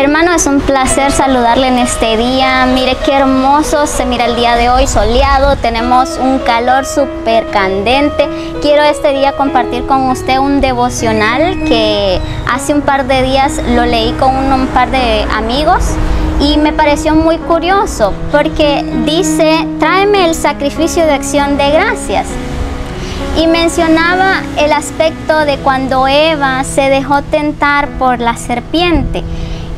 Hermano, es un placer saludarle en este día. Mire qué hermoso se mira el día de hoy, soleado. Tenemos un calor súper candente. Quiero este día compartir con usted un devocional que hace un par de días lo leí con un, par de amigos y me pareció muy curioso porque dice, tráeme el sacrificio de acción de gracias. Y mencionaba el aspecto de cuando Eva se dejó tentar por la serpiente.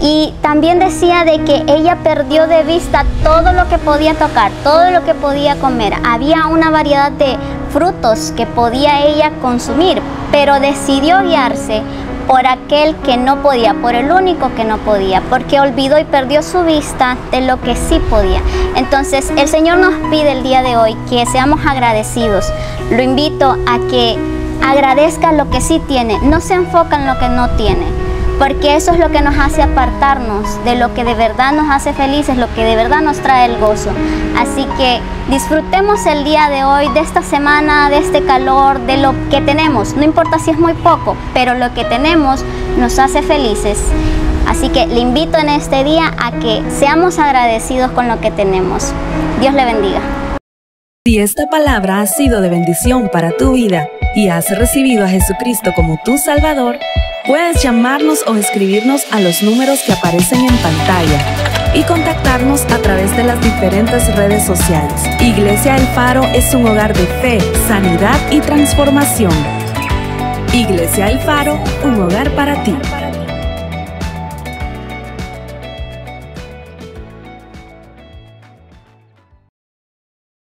Y también decía de que ella perdió de vista todo lo que podía tocar, todo lo que podía comer. Había una variedad de frutos que podía ella consumir, pero decidió guiarse por aquel que no podía, por el único que no podía, porque olvidó y perdió su vista de lo que sí podía. Entonces el Señor nos pide el día de hoy que seamos agradecidos. Lo invito a que agradezca lo que sí tiene, no se enfoca en lo que no tiene porque eso es lo que nos hace apartarnos de lo que de verdad nos hace felices, lo que de verdad nos trae el gozo. Así que disfrutemos el día de hoy, de esta semana, de este calor, de lo que tenemos. No importa si es muy poco, pero lo que tenemos nos hace felices. Así que le invito en este día a que seamos agradecidos con lo que tenemos. Dios le bendiga. Si esta palabra ha sido de bendición para tu vida y has recibido a Jesucristo como tu Salvador, Puedes llamarnos o escribirnos a los números que aparecen en pantalla y contactarnos a través de las diferentes redes sociales. Iglesia El Faro es un hogar de fe, sanidad y transformación. Iglesia El Faro, un hogar para ti.